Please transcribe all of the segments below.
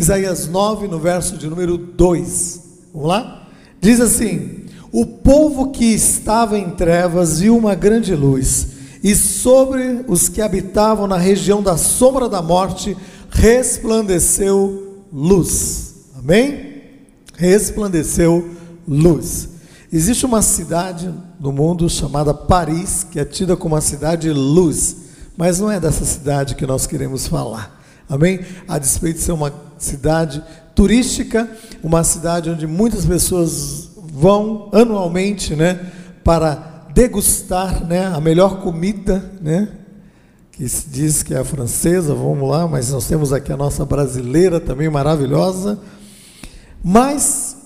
Isaías 9, no verso de número 2. Vamos lá? Diz assim: O povo que estava em trevas viu uma grande luz, e sobre os que habitavam na região da sombra da morte resplandeceu luz. Amém? Resplandeceu luz. Existe uma cidade no mundo chamada Paris, que é tida como uma cidade luz, mas não é dessa cidade que nós queremos falar. Amém? A despeito de ser uma cidade turística, uma cidade onde muitas pessoas vão anualmente, né, para degustar, né, a melhor comida, né, que se diz que é a francesa, vamos lá, mas nós temos aqui a nossa brasileira também maravilhosa. Mas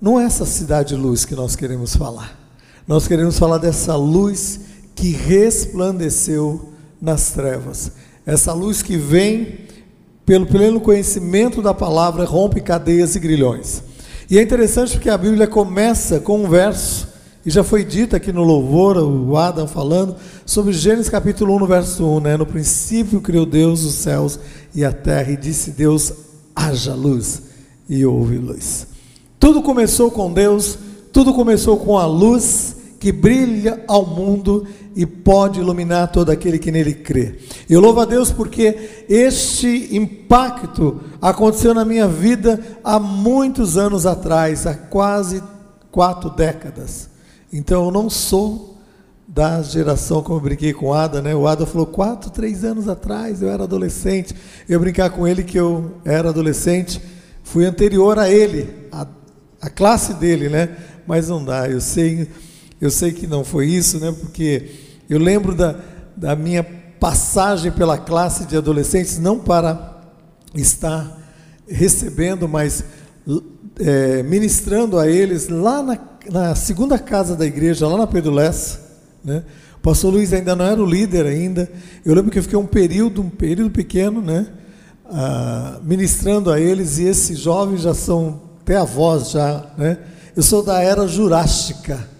não é essa cidade luz que nós queremos falar. Nós queremos falar dessa luz que resplandeceu nas trevas. Essa luz que vem pelo pleno conhecimento da palavra, rompe cadeias e grilhões. E é interessante porque a Bíblia começa com um verso, e já foi dito aqui no louvor, o Adam falando, sobre Gênesis capítulo 1, no verso 1, né? No princípio criou Deus os céus e a terra, e disse Deus: haja luz, e houve luz. Tudo começou com Deus, tudo começou com a luz que brilha ao mundo e pode iluminar todo aquele que nele crê. Eu louvo a Deus porque este impacto aconteceu na minha vida há muitos anos atrás, há quase quatro décadas. Então eu não sou da geração, como eu brinquei com o Ada, né? O Ada falou, quatro, três anos atrás, eu era adolescente. Eu brincar com ele que eu era adolescente, fui anterior a ele, a, a classe dele, né? Mas não dá, eu sei, eu sei que não foi isso, né? Porque eu lembro da, da minha passagem pela classe de adolescentes, não para estar recebendo, mas é, ministrando a eles lá na, na, segunda casa da igreja, lá na Pedro Lessa, né? O pastor Luiz ainda não era o líder ainda. Eu lembro que eu fiquei um período, um período pequeno, né? Ah, ministrando a eles, e esses jovens já são até avós já, né? Eu sou da era jurássica.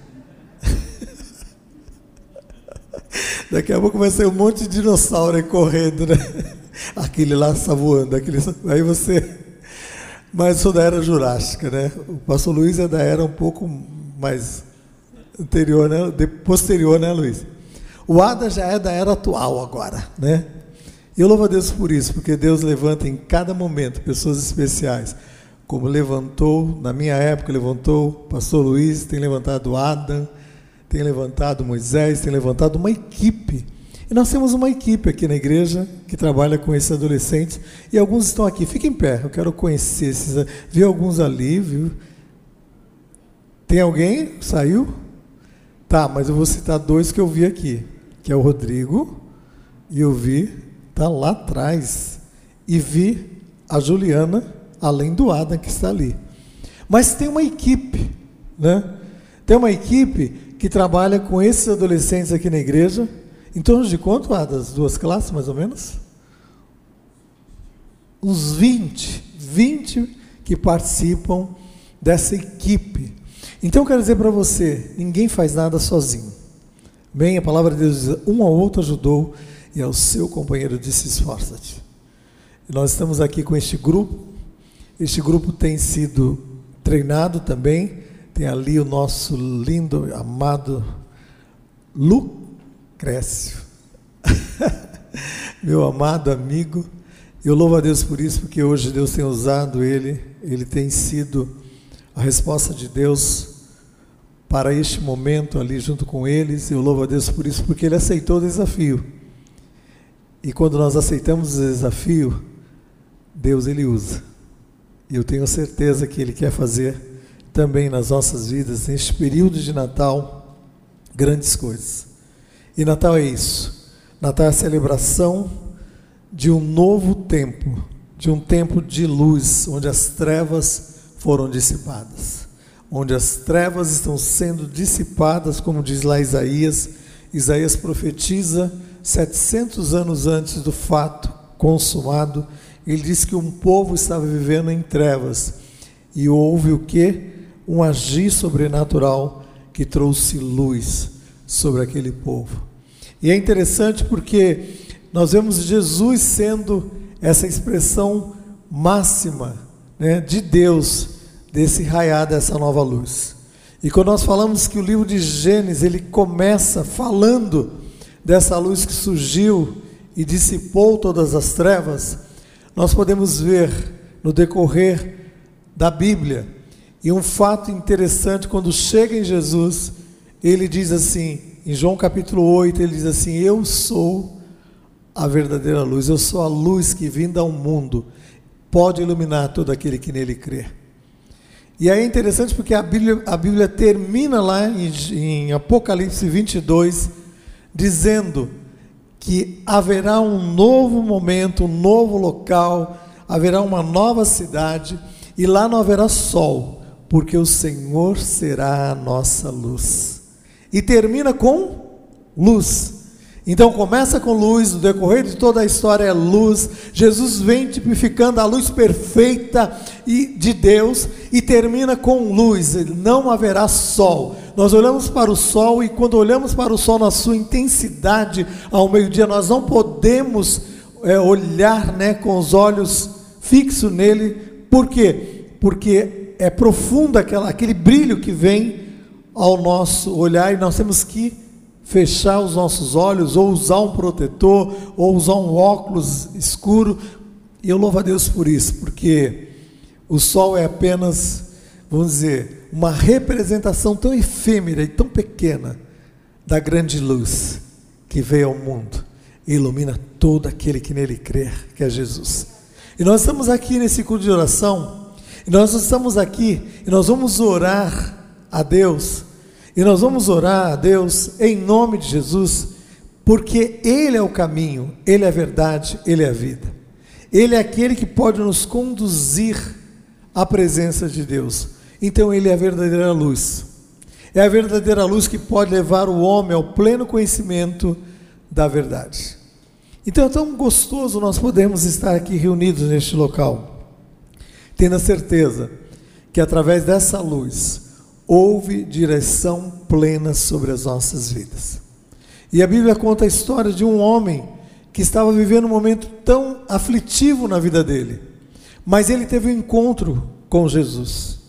Daqui a pouco vai ser um monte de dinossauro aí correndo, né? Aquele lá está voando, aquele... aí você. Mas sou da era jurássica, né? O pastor Luiz é da era um pouco mais anterior, né? posterior, né, Luiz? O Ada já é da era atual agora, né? Eu louvo a Deus por isso, porque Deus levanta em cada momento pessoas especiais, como levantou, na minha época, levantou o pastor Luiz, tem levantado Adam, tem levantado Moisés, tem levantado uma equipe. E nós temos uma equipe aqui na igreja que trabalha com esses adolescentes. E alguns estão aqui. Fiquem em pé, eu quero conhecer esses. Vi alguns ali, viu? Tem alguém? Saiu? Tá, mas eu vou citar dois que eu vi aqui. Que é o Rodrigo, e eu vi, tá lá atrás. E vi a Juliana, além do Adam que está ali. Mas tem uma equipe, né? Tem uma equipe que trabalha com esses adolescentes aqui na igreja. Em torno de quanto, ah, das duas classes, mais ou menos? Uns 20, 20 que participam dessa equipe. Então eu quero dizer para você, ninguém faz nada sozinho. Bem, a palavra de Deus diz, um ao outro ajudou e ao seu companheiro disse, esforça-te. Nós estamos aqui com este grupo, este grupo tem sido treinado também, tem ali o nosso lindo, amado Lucrécio. Meu amado amigo. Eu louvo a Deus por isso, porque hoje Deus tem usado ele, ele tem sido a resposta de Deus para este momento ali junto com eles. Eu louvo a Deus por isso, porque ele aceitou o desafio. E quando nós aceitamos o desafio, Deus ele usa. E eu tenho certeza que ele quer fazer também nas nossas vidas, neste período de Natal, grandes coisas. E Natal é isso. Natal é a celebração de um novo tempo, de um tempo de luz, onde as trevas foram dissipadas. Onde as trevas estão sendo dissipadas, como diz lá Isaías. Isaías profetiza 700 anos antes do fato consumado. Ele diz que um povo estava vivendo em trevas. E houve o que? Um agir sobrenatural que trouxe luz sobre aquele povo. E é interessante porque nós vemos Jesus sendo essa expressão máxima né, de Deus desse raiar dessa nova luz. E quando nós falamos que o livro de Gênesis ele começa falando dessa luz que surgiu e dissipou todas as trevas, nós podemos ver no decorrer da Bíblia. E um fato interessante, quando chega em Jesus, ele diz assim, em João capítulo 8, ele diz assim: Eu sou a verdadeira luz, eu sou a luz que vinda ao mundo, pode iluminar todo aquele que nele crê. E aí é interessante porque a Bíblia, a Bíblia termina lá em, em Apocalipse 22, dizendo que haverá um novo momento, um novo local, haverá uma nova cidade, e lá não haverá sol, porque o Senhor será a nossa luz. E termina com luz. Então começa com luz, o decorrer de toda a história é luz. Jesus vem tipificando a luz perfeita de Deus e termina com luz. Não haverá sol. Nós olhamos para o sol e quando olhamos para o sol na sua intensidade ao meio-dia, nós não podemos é, olhar né, com os olhos fixos nele. Por quê? Porque é profundo aquela, aquele brilho que vem ao nosso olhar e nós temos que fechar os nossos olhos, ou usar um protetor, ou usar um óculos escuro. E eu louvo a Deus por isso, porque o sol é apenas, vamos dizer, uma representação tão efêmera e tão pequena da grande luz que veio ao mundo e ilumina todo aquele que nele crer, que é Jesus. E nós estamos aqui nesse culto de oração, e nós estamos aqui e nós vamos orar a Deus e nós vamos orar a Deus em nome de Jesus, porque Ele é o caminho, Ele é a verdade, Ele é a vida. Ele é aquele que pode nos conduzir à presença de Deus. Então Ele é a verdadeira luz. É a verdadeira luz que pode levar o homem ao pleno conhecimento da verdade. Então é tão gostoso nós podermos estar aqui reunidos neste local, tendo a certeza que através dessa luz, houve direção plena sobre as nossas vidas. E a Bíblia conta a história de um homem que estava vivendo um momento tão aflitivo na vida dele, mas ele teve um encontro com Jesus.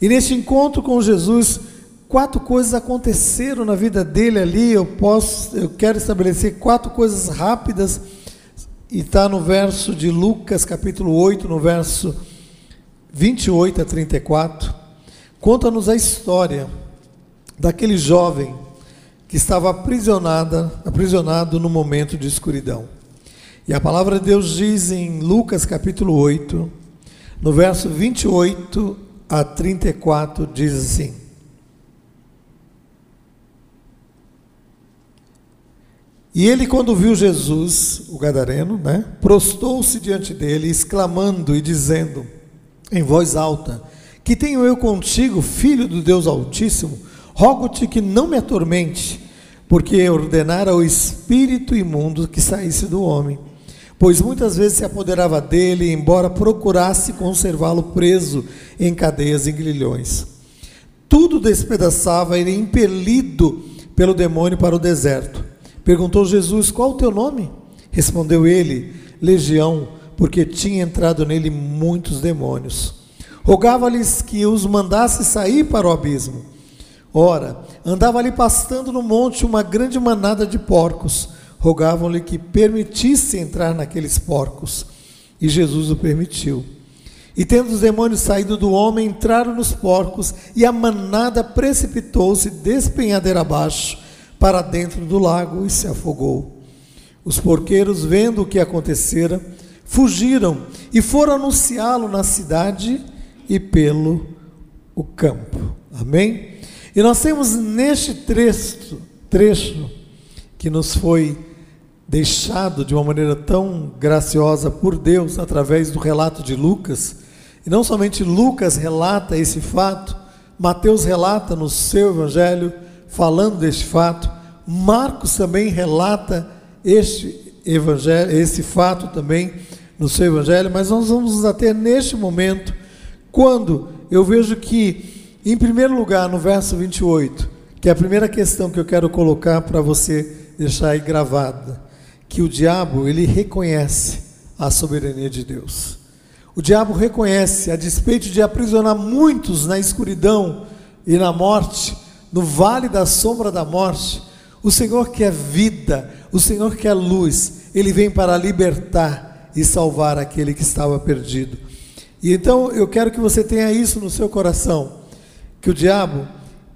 E neste encontro com Jesus, quatro coisas aconteceram na vida dele ali. Eu posso, eu quero estabelecer quatro coisas rápidas e está no verso de Lucas, capítulo 8, no verso 28 a 34 conta-nos a história daquele jovem que estava aprisionada, aprisionado no momento de escuridão. E a palavra de Deus diz em Lucas capítulo 8, no verso 28 a 34, diz assim: E ele, quando viu Jesus, o gadareno, né, prostou-se diante dele, exclamando e dizendo em voz alta: que tenho eu contigo, filho do Deus Altíssimo, rogo-te que não me atormente, porque ordenara ao espírito imundo que saísse do homem. Pois muitas vezes se apoderava dele, embora procurasse conservá-lo preso em cadeias e grilhões. Tudo despedaçava, ele impelido pelo demônio para o deserto. Perguntou Jesus: Qual o teu nome? Respondeu ele: Legião, porque tinha entrado nele muitos demônios. Rogava-lhes que os mandasse sair para o abismo. Ora, andava ali pastando no monte uma grande manada de porcos. Rogavam-lhe que permitisse entrar naqueles porcos. E Jesus o permitiu. E tendo os demônios saído do homem, entraram nos porcos, e a manada precipitou-se despenhadeira abaixo para dentro do lago e se afogou. Os porqueiros, vendo o que acontecera, fugiram e foram anunciá-lo na cidade e pelo o campo. Amém? E nós temos neste trecho, trecho que nos foi deixado de uma maneira tão graciosa por Deus através do relato de Lucas, e não somente Lucas relata esse fato, Mateus relata no seu evangelho falando deste fato, Marcos também relata este evangelho, esse fato também no seu evangelho, mas nós vamos nos ater neste momento quando eu vejo que, em primeiro lugar, no verso 28, que é a primeira questão que eu quero colocar para você deixar aí gravada, que o diabo, ele reconhece a soberania de Deus. O diabo reconhece, a despeito de aprisionar muitos na escuridão e na morte, no vale da sombra da morte, o Senhor quer vida, o Senhor quer luz, ele vem para libertar e salvar aquele que estava perdido. E então eu quero que você tenha isso no seu coração, que o diabo,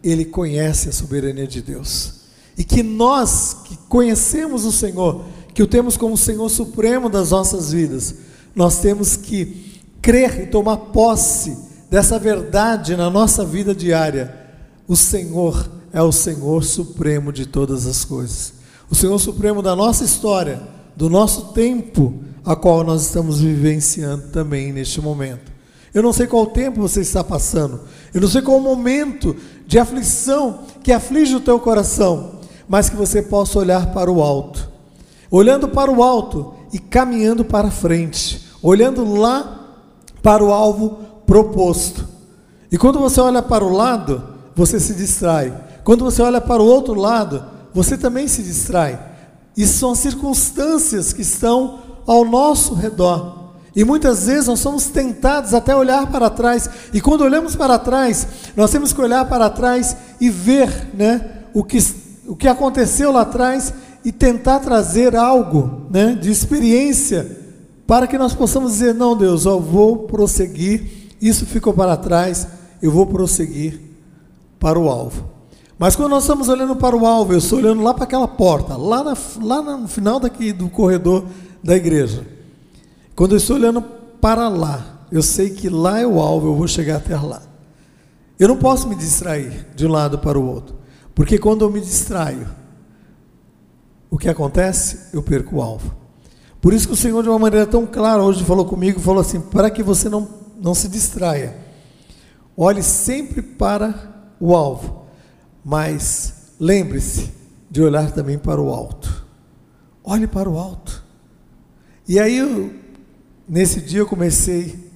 ele conhece a soberania de Deus. E que nós que conhecemos o Senhor, que o temos como Senhor supremo das nossas vidas, nós temos que crer e tomar posse dessa verdade na nossa vida diária. O Senhor é o Senhor supremo de todas as coisas. O Senhor supremo da nossa história, do nosso tempo, a qual nós estamos vivenciando também neste momento. Eu não sei qual tempo você está passando, eu não sei qual momento de aflição que aflige o teu coração, mas que você possa olhar para o alto. Olhando para o alto e caminhando para frente, olhando lá para o alvo proposto. E quando você olha para o lado, você se distrai. Quando você olha para o outro lado, você também se distrai. Isso são as circunstâncias que estão ao nosso redor. E muitas vezes nós somos tentados até olhar para trás. E quando olhamos para trás, nós temos que olhar para trás e ver né, o, que, o que aconteceu lá atrás e tentar trazer algo né, de experiência para que nós possamos dizer: não, Deus, eu vou prosseguir. Isso ficou para trás, eu vou prosseguir para o alvo. Mas quando nós estamos olhando para o alvo, eu estou olhando lá para aquela porta, lá, na, lá no final daqui do corredor da igreja. Quando eu estou olhando para lá, eu sei que lá é o alvo, eu vou chegar até lá. Eu não posso me distrair de um lado para o outro, porque quando eu me distraio, o que acontece? Eu perco o alvo. Por isso que o Senhor, de uma maneira tão clara, hoje falou comigo, falou assim: para que você não, não se distraia, olhe sempre para o alvo mas lembre-se de olhar também para o alto. Olhe para o alto. E aí, eu, nesse dia, eu comecei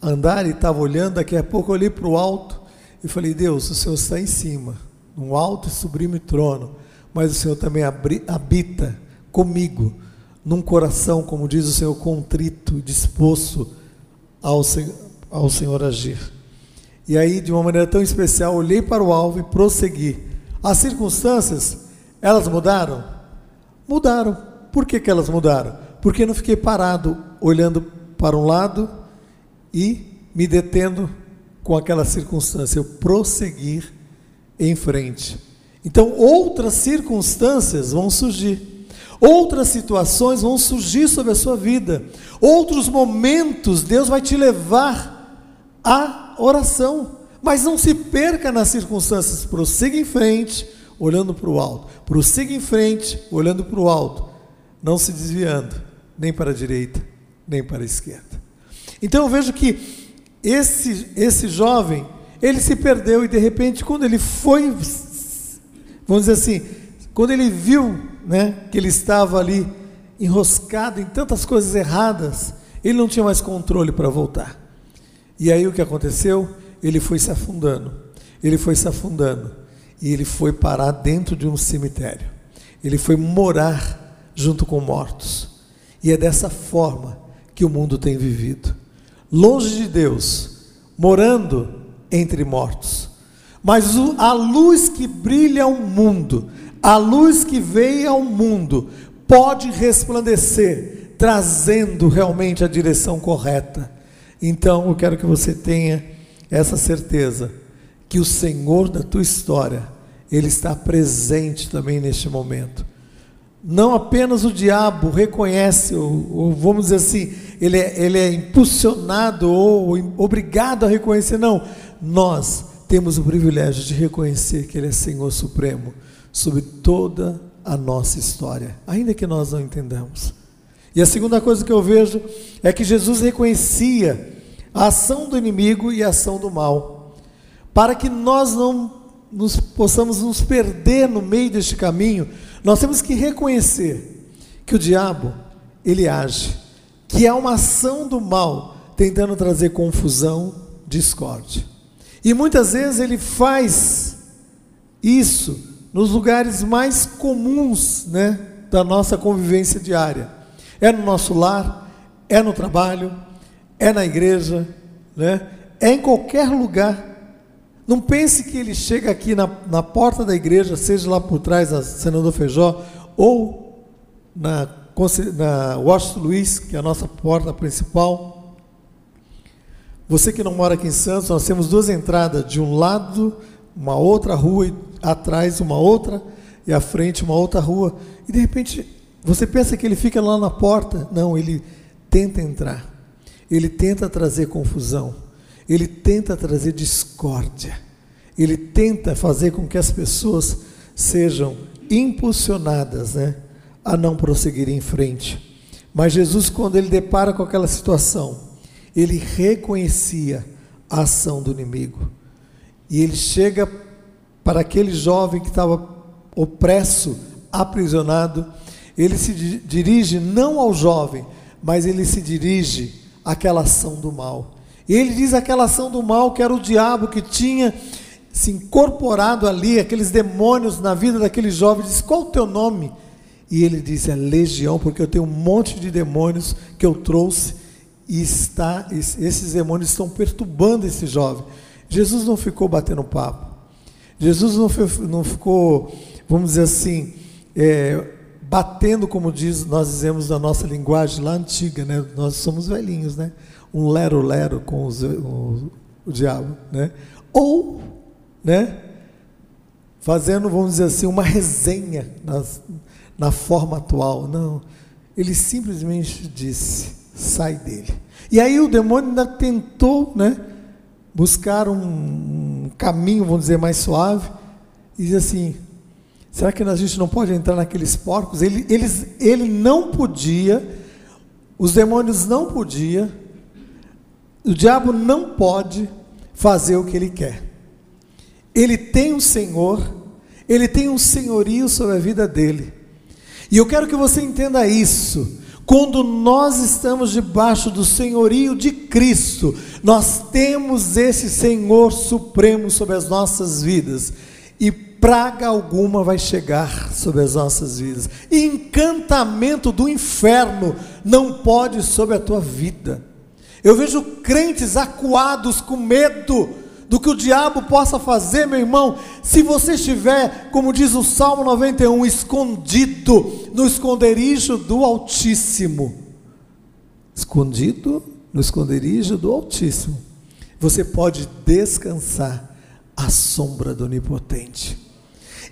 a andar e estava olhando. Daqui a pouco, eu olhei para o alto e falei: Deus, o Senhor está em cima, num alto e sublime trono, mas o Senhor também habita comigo, num coração, como diz o Senhor, contrito, disposto ao, ao Senhor agir. E aí, de uma maneira tão especial, olhei para o alvo e prossegui. As circunstâncias, elas mudaram? Mudaram. Por que, que elas mudaram? Porque eu não fiquei parado olhando para um lado e me detendo com aquela circunstância. Eu prossegui em frente. Então, outras circunstâncias vão surgir. Outras situações vão surgir sobre a sua vida. Outros momentos Deus vai te levar a oração. Mas não se perca nas circunstâncias, prossiga em frente, olhando para o alto. Prossiga em frente, olhando para o alto, não se desviando, nem para a direita, nem para a esquerda. Então eu vejo que esse, esse jovem, ele se perdeu e de repente, quando ele foi, vamos dizer assim, quando ele viu né, que ele estava ali enroscado em tantas coisas erradas, ele não tinha mais controle para voltar. E aí o que aconteceu? Ele foi se afundando, ele foi se afundando, e ele foi parar dentro de um cemitério. Ele foi morar junto com mortos. E é dessa forma que o mundo tem vivido. Longe de Deus, morando entre mortos. Mas a luz que brilha ao mundo, a luz que veio ao mundo, pode resplandecer, trazendo realmente a direção correta. Então eu quero que você tenha essa certeza que o Senhor da tua história, Ele está presente também neste momento. Não apenas o diabo reconhece, ou, ou vamos dizer assim, ele é, ele é impulsionado ou obrigado a reconhecer, não. Nós temos o privilégio de reconhecer que Ele é Senhor Supremo sobre toda a nossa história, ainda que nós não entendamos. E a segunda coisa que eu vejo é que Jesus reconhecia a ação do inimigo e a ação do mal, para que nós não nos, possamos nos perder no meio deste caminho, nós temos que reconhecer que o diabo, ele age, que é uma ação do mal tentando trazer confusão, discórdia. E muitas vezes ele faz isso nos lugares mais comuns, né, da nossa convivência diária. É no nosso lar, é no trabalho, é na igreja, né? é em qualquer lugar. Não pense que ele chega aqui na, na porta da igreja, seja lá por trás da Senador Feijó, ou na, na Washington Luiz, que é a nossa porta principal. Você que não mora aqui em Santos, nós temos duas entradas, de um lado uma outra rua, e atrás uma outra, e à frente uma outra rua. E de repente, você pensa que ele fica lá na porta. Não, ele tenta entrar. Ele tenta trazer confusão ele tenta trazer discórdia, ele tenta fazer com que as pessoas sejam impulsionadas né, a não prosseguir em frente. Mas Jesus, quando ele depara com aquela situação, ele reconhecia a ação do inimigo. E ele chega para aquele jovem que estava opresso, aprisionado, ele se dirige não ao jovem, mas ele se dirige àquela ação do mal. E ele diz aquela ação do mal que era o diabo que tinha se incorporado ali, aqueles demônios na vida daquele jovem. Diz: Qual o teu nome? E ele diz: É legião, porque eu tenho um monte de demônios que eu trouxe e está, esses demônios estão perturbando esse jovem. Jesus não ficou batendo papo. Jesus não, não ficou, vamos dizer assim, é, batendo, como diz, nós dizemos na nossa linguagem lá antiga, né? Nós somos velhinhos, né? um lero-lero com os, o, o diabo, né? Ou, né? Fazendo, vamos dizer assim, uma resenha nas, na forma atual. Não, ele simplesmente disse: sai dele. E aí o demônio ainda tentou, né? Buscar um, um caminho, vamos dizer, mais suave, e diz assim: será que a gente não pode entrar naqueles porcos? Ele, eles, ele não podia, os demônios não podiam o diabo não pode fazer o que ele quer. Ele tem um Senhor, ele tem um senhorio sobre a vida dele. E eu quero que você entenda isso. Quando nós estamos debaixo do senhorio de Cristo, nós temos esse Senhor supremo sobre as nossas vidas. E praga alguma vai chegar sobre as nossas vidas. Encantamento do inferno não pode sobre a tua vida. Eu vejo crentes acuados com medo do que o diabo possa fazer, meu irmão, se você estiver, como diz o Salmo 91, escondido no esconderijo do Altíssimo. Escondido no esconderijo do Altíssimo. Você pode descansar à sombra do Onipotente.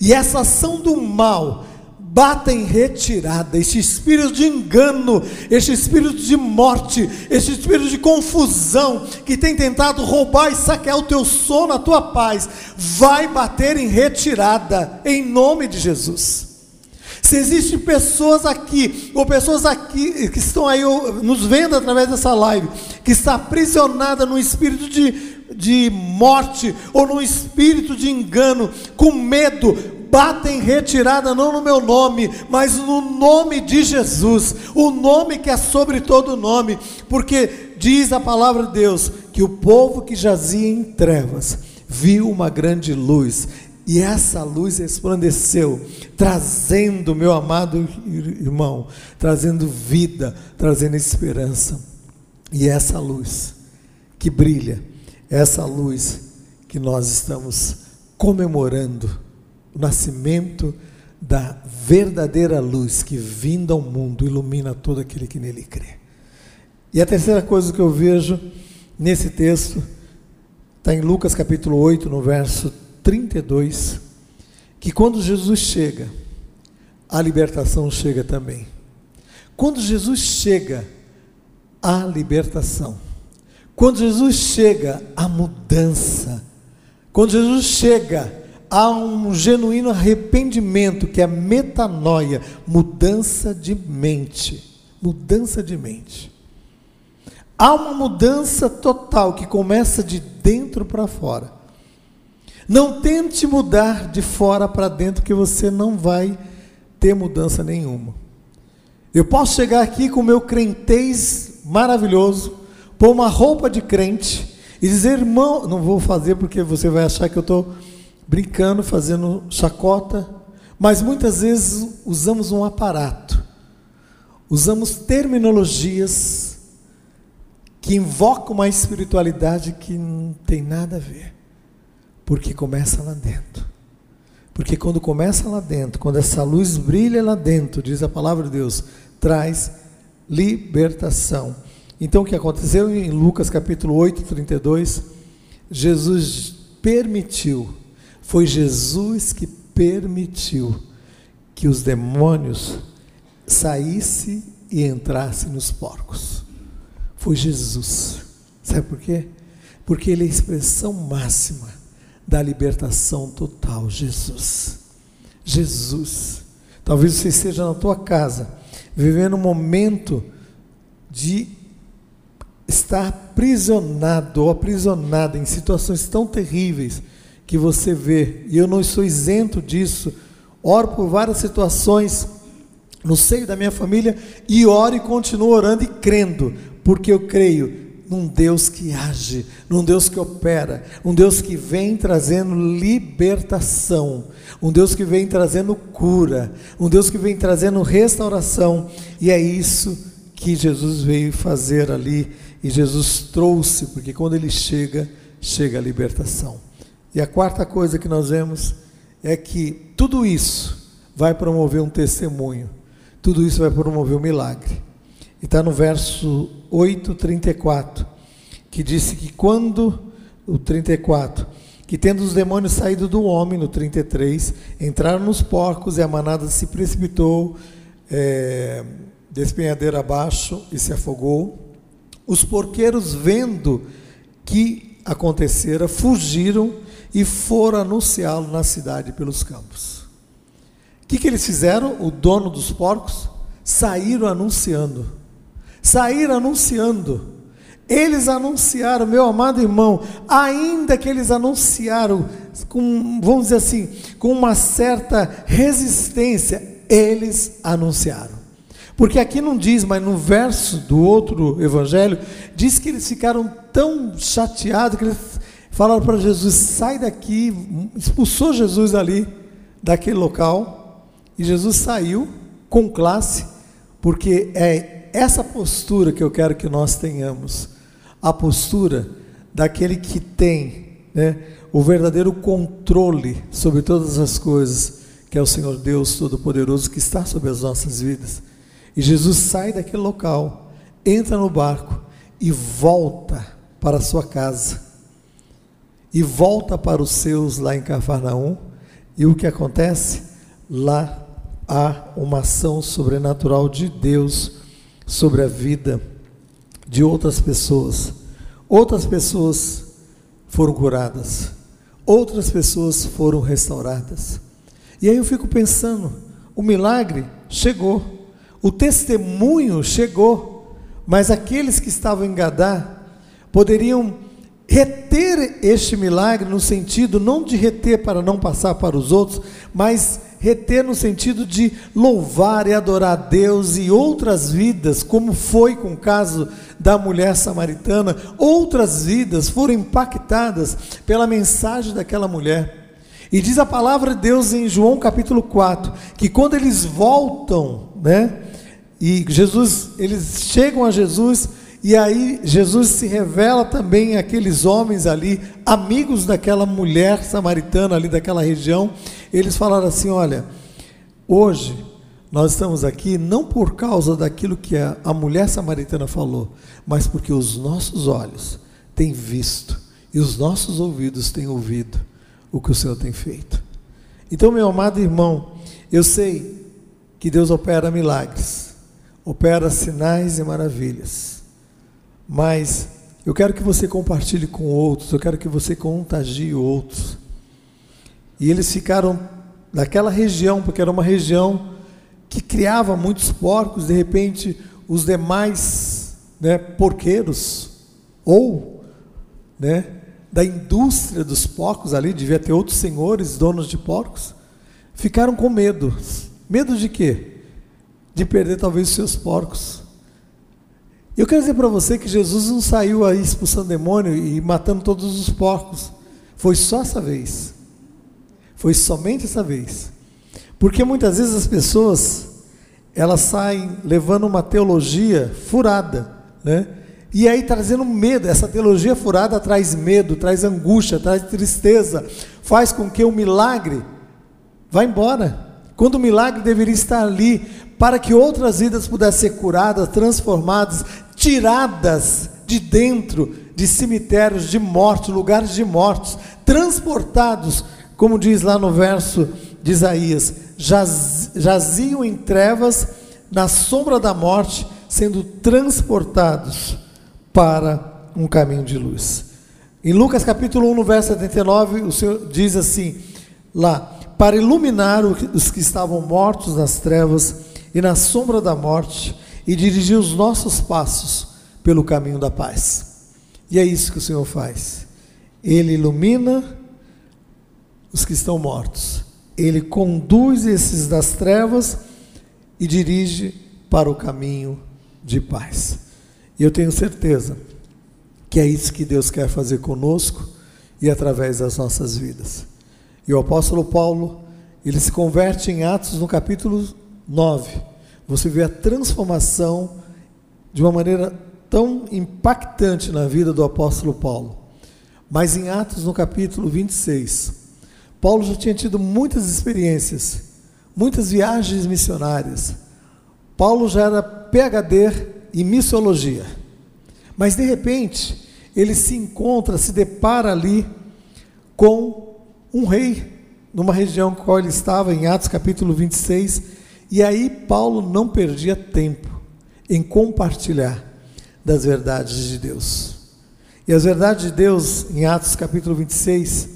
E essa ação do mal bata em retirada este espírito de engano, este espírito de morte, este espírito de confusão que tem tentado roubar e saquear o teu sono, a tua paz, vai bater em retirada, em nome de Jesus. Se existem pessoas aqui, ou pessoas aqui que estão aí nos vendo através dessa live, que está aprisionada no espírito de, de morte ou no espírito de engano, com medo, bata em retirada, não no meu nome, mas no nome de Jesus, o nome que é sobre todo nome, porque diz a palavra de Deus que o povo que jazia em trevas viu uma grande luz, e essa luz resplandeceu, trazendo, meu amado irmão, trazendo vida, trazendo esperança. E essa luz que brilha, essa luz que nós estamos comemorando o nascimento da verdadeira luz que vinda ao mundo ilumina todo aquele que nele crê. E a terceira coisa que eu vejo nesse texto está em Lucas capítulo 8, no verso 32, que quando Jesus chega, a libertação chega também. Quando Jesus chega, a libertação. Quando Jesus chega, a mudança. Quando Jesus chega, há um genuíno arrependimento, que é metanoia, mudança de mente. Mudança de mente. Há uma mudança total que começa de dentro para fora. Não tente mudar de fora para dentro, que você não vai ter mudança nenhuma. Eu posso chegar aqui com o meu crentez maravilhoso, pôr uma roupa de crente e dizer, irmão, não vou fazer porque você vai achar que eu estou brincando, fazendo chacota, mas muitas vezes usamos um aparato, usamos terminologias que invoca uma espiritualidade que não tem nada a ver, porque começa lá dentro. Porque quando começa lá dentro, quando essa luz brilha lá dentro, diz a palavra de Deus, traz libertação. Então o que aconteceu em Lucas capítulo 8, 32, Jesus permitiu, foi Jesus que permitiu que os demônios saíssem e entrassem nos porcos. Foi Jesus. Sabe por quê? Porque ele é a expressão máxima da libertação total, Jesus. Jesus. Talvez você esteja na tua casa, vivendo um momento de estar aprisionado ou aprisionada em situações tão terríveis que você vê, e eu não sou isento disso, oro por várias situações no seio da minha família e oro e continuo orando e crendo, porque eu creio num Deus que age, num Deus que opera, um Deus que vem trazendo libertação, um Deus que vem trazendo cura, um Deus que vem trazendo restauração, e é isso que Jesus veio fazer ali, e Jesus trouxe, porque quando ele chega, chega a libertação. E a quarta coisa que nós vemos é que tudo isso vai promover um testemunho, tudo isso vai promover um milagre. E está no verso 8, 34, que disse que quando, o 34, que tendo os demônios saído do homem, no 33, entraram nos porcos e a manada se precipitou, é, despenhadeira abaixo e se afogou. Os porqueiros, vendo que acontecera, fugiram e foram anunciá-lo na cidade pelos campos. O que, que eles fizeram? O dono dos porcos saíram anunciando. Saíram anunciando. Eles anunciaram, meu amado irmão, ainda que eles anunciaram com, vamos dizer assim, com uma certa resistência, eles anunciaram. Porque aqui não diz, mas no verso do outro evangelho, diz que eles ficaram tão chateados que eles falaram para Jesus: sai daqui, expulsou Jesus ali, daquele local, e Jesus saiu com classe, porque é essa postura que eu quero que nós tenhamos, a postura daquele que tem né, o verdadeiro controle sobre todas as coisas, que é o Senhor Deus Todo-Poderoso que está sobre as nossas vidas. E Jesus sai daquele local, entra no barco e volta para a sua casa e volta para os seus lá em Cafarnaum. E o que acontece? Lá há uma ação sobrenatural de Deus sobre a vida de outras pessoas. Outras pessoas foram curadas, outras pessoas foram restauradas. E aí eu fico pensando: o milagre chegou, o testemunho chegou, mas aqueles que estavam em Gadá poderiam reter este milagre no sentido não de reter para não passar para os outros, mas reter no sentido de louvar e adorar a Deus e outras vidas, como foi com o caso da mulher samaritana, outras vidas foram impactadas pela mensagem daquela mulher. E diz a palavra de Deus em João capítulo 4, que quando eles voltam, né, e Jesus, eles chegam a Jesus, e aí Jesus se revela também àqueles homens ali, amigos daquela mulher samaritana ali daquela região. Eles falaram assim: olha, hoje nós estamos aqui não por causa daquilo que a, a mulher samaritana falou, mas porque os nossos olhos têm visto e os nossos ouvidos têm ouvido o que o Senhor tem feito. Então, meu amado irmão, eu sei que Deus opera milagres, opera sinais e maravilhas. Mas eu quero que você compartilhe com outros, eu quero que você contagie outros. E eles ficaram naquela região, porque era uma região que criava muitos porcos, de repente os demais né, porqueiros, ou né, da indústria dos porcos ali, devia ter outros senhores, donos de porcos, ficaram com medo. Medo de quê? De perder talvez os seus porcos. Eu quero dizer para você que Jesus não saiu aí expulsando demônio e matando todos os porcos. Foi só essa vez. Foi somente essa vez. Porque muitas vezes as pessoas elas saem levando uma teologia furada, né? E aí trazendo medo, essa teologia furada traz medo, traz angústia, traz tristeza, faz com que o milagre vá embora. Quando o milagre deveria estar ali para que outras vidas pudessem ser curadas, transformadas, tiradas de dentro de cemitérios de morte, lugares de mortos, transportados, como diz lá no verso de Isaías, jaz, jaziam em trevas, na sombra da morte, sendo transportados para um caminho de luz. Em Lucas capítulo 1, no verso 79, o Senhor diz assim: lá, para iluminar os que estavam mortos nas trevas e na sombra da morte, e dirigir os nossos passos pelo caminho da paz. E é isso que o Senhor faz. Ele ilumina os que estão mortos. Ele conduz esses das trevas e dirige para o caminho de paz. E eu tenho certeza que é isso que Deus quer fazer conosco e através das nossas vidas. E o apóstolo Paulo, ele se converte em Atos no capítulo 9. Você vê a transformação de uma maneira tão impactante na vida do apóstolo Paulo. Mas em Atos, no capítulo 26, Paulo já tinha tido muitas experiências, muitas viagens missionárias. Paulo já era PhD em missiologia. Mas de repente, ele se encontra, se depara ali com um rei, numa região com qual ele estava, em Atos capítulo 26, e aí Paulo não perdia tempo em compartilhar das verdades de Deus. E as verdades de Deus, em Atos capítulo 26,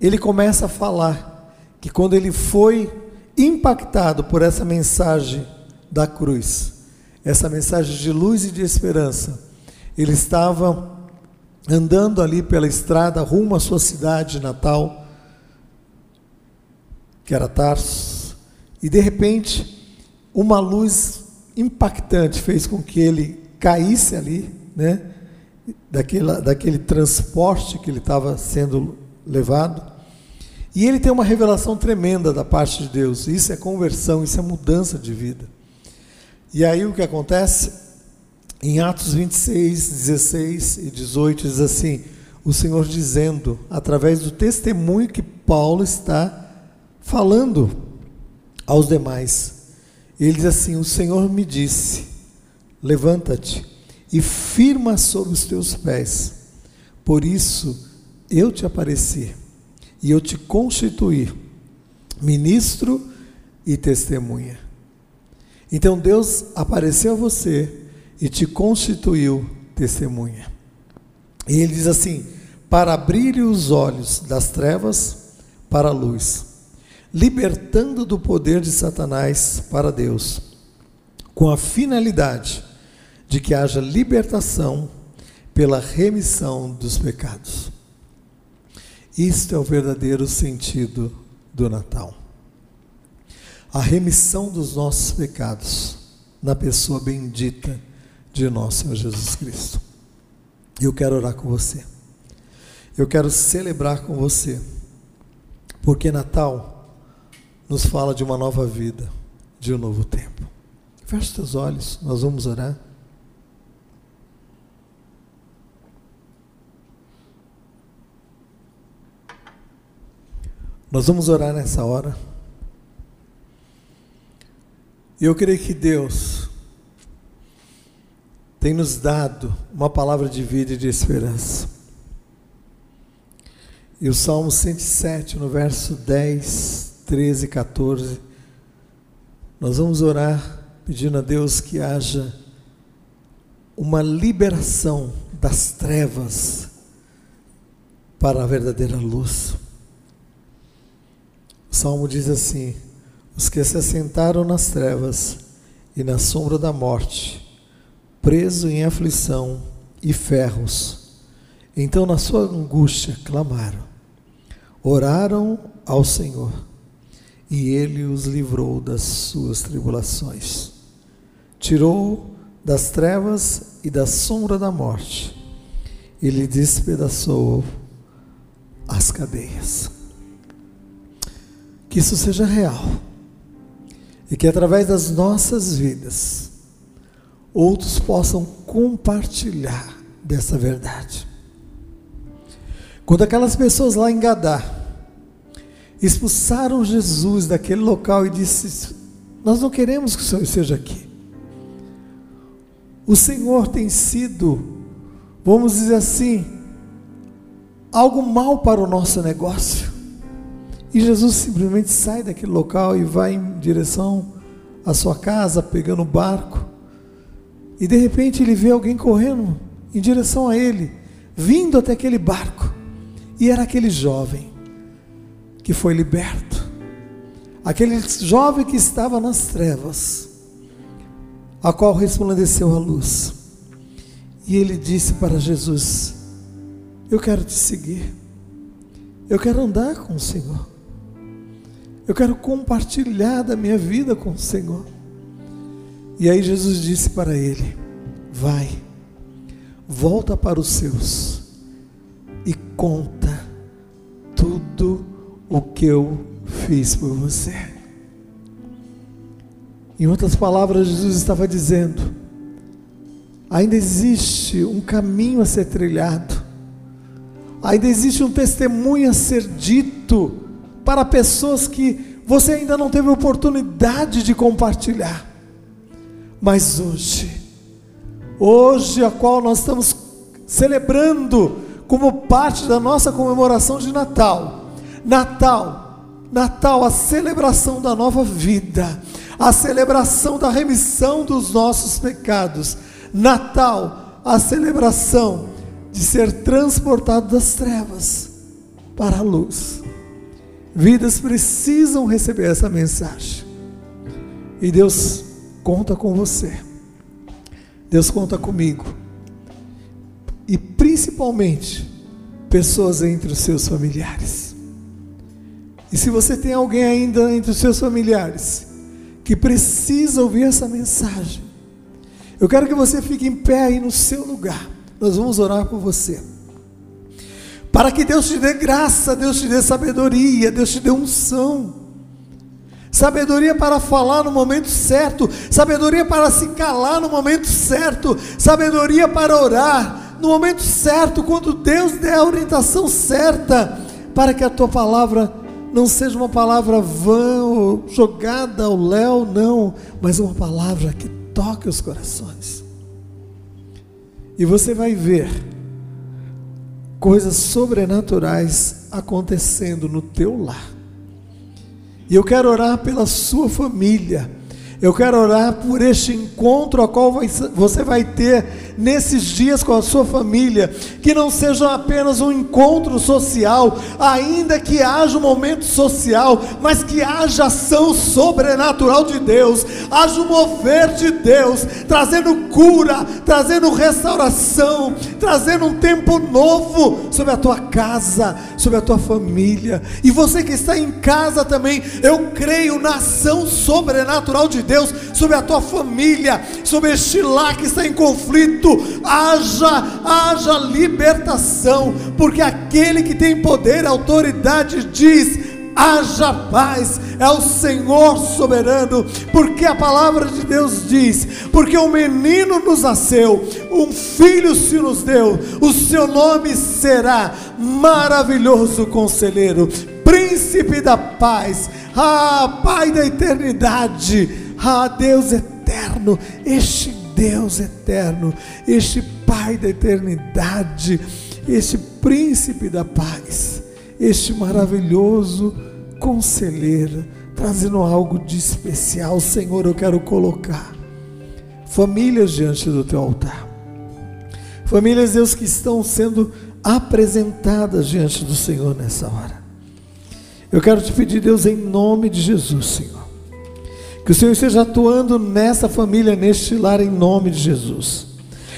ele começa a falar que quando ele foi impactado por essa mensagem da cruz, essa mensagem de luz e de esperança, ele estava andando ali pela estrada rumo à sua cidade natal, que era Tarso, e de repente uma luz impactante fez com que ele caísse ali, né? Daquele, daquele transporte que ele estava sendo levado. E ele tem uma revelação tremenda da parte de Deus. Isso é conversão, isso é mudança de vida. E aí o que acontece? Em Atos 26, 16 e 18 diz assim: o Senhor dizendo, através do testemunho que Paulo está falando aos demais. Ele diz assim: O Senhor me disse: Levanta-te e firma sobre os teus pés. Por isso eu te apareci e eu te constituí ministro e testemunha. Então Deus apareceu a você e te constituiu testemunha. E ele diz assim: para abrir os olhos das trevas para a luz, libertando do poder de Satanás para Deus, com a finalidade de que haja libertação pela remissão dos pecados. Isto é o verdadeiro sentido do Natal. A remissão dos nossos pecados na pessoa bendita de nosso Senhor Jesus Cristo. Eu quero orar com você. Eu quero celebrar com você. Porque Natal nos fala de uma nova vida, de um novo tempo. Feche seus olhos, nós vamos orar. Nós vamos orar nessa hora. E eu creio que Deus tem nos dado uma palavra de vida e de esperança. E o Salmo 107, no verso 10, 13 e 14, nós vamos orar pedindo a Deus que haja uma liberação das trevas para a verdadeira luz. O salmo diz assim: Os que se assentaram nas trevas e na sombra da morte, preso em aflição e ferros, então na sua angústia clamaram, oraram ao Senhor, e ele os livrou das suas tribulações. Tirou das trevas e da sombra da morte, e lhe despedaçou as cadeias que isso seja real e que através das nossas vidas outros possam compartilhar dessa verdade. Quando aquelas pessoas lá em Gadá expulsaram Jesus daquele local e disse: Nós não queremos que o Senhor esteja aqui. O Senhor tem sido, vamos dizer assim, algo mal para o nosso negócio. E Jesus simplesmente sai daquele local e vai em direção à sua casa, pegando o barco. E de repente ele vê alguém correndo em direção a ele, vindo até aquele barco. E era aquele jovem que foi liberto. Aquele jovem que estava nas trevas, a qual resplandeceu a luz. E ele disse para Jesus: Eu quero te seguir. Eu quero andar com o Senhor. Eu quero compartilhar da minha vida com o Senhor. E aí Jesus disse para ele: Vai, volta para os seus e conta o que eu fiz por você. Em outras palavras, Jesus estava dizendo: ainda existe um caminho a ser trilhado, ainda existe um testemunho a ser dito para pessoas que você ainda não teve oportunidade de compartilhar. Mas hoje, hoje a qual nós estamos celebrando como parte da nossa comemoração de Natal, Natal, Natal, a celebração da nova vida, a celebração da remissão dos nossos pecados, Natal, a celebração de ser transportado das trevas para a luz. Vidas precisam receber essa mensagem. E Deus conta com você. Deus conta comigo. E principalmente pessoas entre os seus familiares. E se você tem alguém ainda entre os seus familiares que precisa ouvir essa mensagem, eu quero que você fique em pé aí no seu lugar. Nós vamos orar por você para que Deus te dê graça, Deus te dê sabedoria, Deus te dê unção. Sabedoria para falar no momento certo, sabedoria para se calar no momento certo, sabedoria para orar no momento certo, quando Deus der a orientação certa, para que a tua palavra não seja uma palavra vã ou jogada ao léu, não, mas uma palavra que toque os corações. E você vai ver coisas sobrenaturais acontecendo no teu lar. E eu quero orar pela sua família. Eu quero orar por este encontro a qual você vai ter nesses dias com a sua família, que não seja apenas um encontro social, ainda que haja um momento social, mas que haja ação sobrenatural de Deus, haja um mover de Deus, trazendo cura, trazendo restauração, trazendo um tempo novo sobre a tua casa, sobre a tua família. E você que está em casa também, eu creio na ação sobrenatural de Deus sobre a tua família, sobre este lar que está em conflito. Haja, haja libertação, porque aquele que tem poder autoridade diz: haja paz, é o Senhor soberano, porque a palavra de Deus diz: porque um menino nos nasceu, um filho se nos deu, o seu nome será maravilhoso conselheiro, príncipe da paz, ah, Pai da eternidade ah, Deus eterno, este Deus eterno, este Pai da eternidade, este príncipe da paz, este maravilhoso conselheiro, trazendo algo de especial, Senhor, eu quero colocar famílias diante do teu altar. Famílias, Deus, que estão sendo apresentadas diante do Senhor nessa hora. Eu quero te pedir, Deus, em nome de Jesus, Senhor que o Senhor esteja atuando nessa família, neste lar, em nome de Jesus.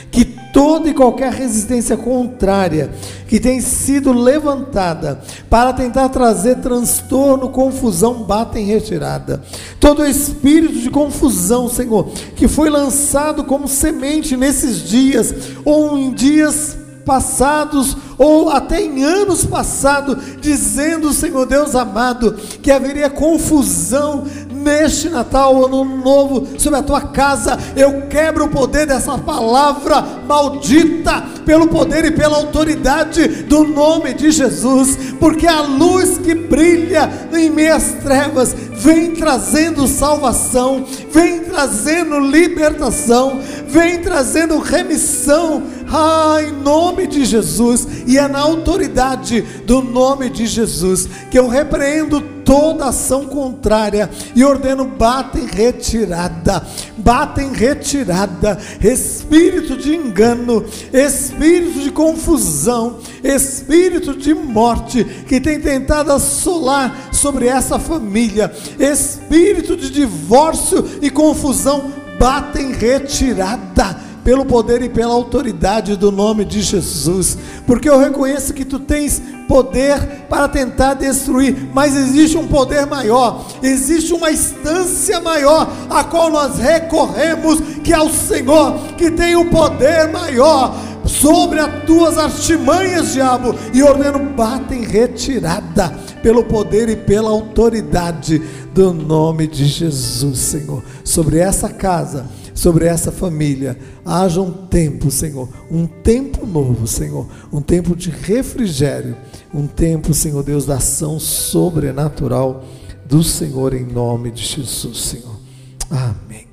Que toda e qualquer resistência contrária que tem sido levantada para tentar trazer transtorno, confusão, bata em retirada. Todo espírito de confusão, Senhor, que foi lançado como semente nesses dias ou em dias passados ou até em anos passados, dizendo, Senhor Deus amado, que haveria confusão neste Natal, ano novo, sobre a tua casa. Eu quebro o poder dessa palavra maldita, pelo poder e pela autoridade do nome de Jesus, porque a luz que brilha em meias trevas vem trazendo salvação, vem trazendo libertação, vem trazendo remissão. Ah, em nome de Jesus, e é na autoridade do nome de Jesus que eu repreendo toda ação contrária e ordeno bata em retirada, bata em retirada, espírito de engano, espírito de confusão, espírito de morte que tem tentado assolar sobre essa família, espírito de divórcio e confusão, bata em retirada pelo poder e pela autoridade do nome de Jesus, porque eu reconheço que tu tens poder para tentar destruir, mas existe um poder maior, existe uma instância maior a qual nós recorremos, que é o Senhor, que tem o um poder maior sobre as tuas artimanhas, diabo, e ordeno bata em retirada pelo poder e pela autoridade do nome de Jesus, Senhor, sobre essa casa sobre essa família. Haja um tempo, Senhor, um tempo novo, Senhor, um tempo de refrigério, um tempo, Senhor Deus, da ação sobrenatural do Senhor em nome de Jesus, Senhor. Amém.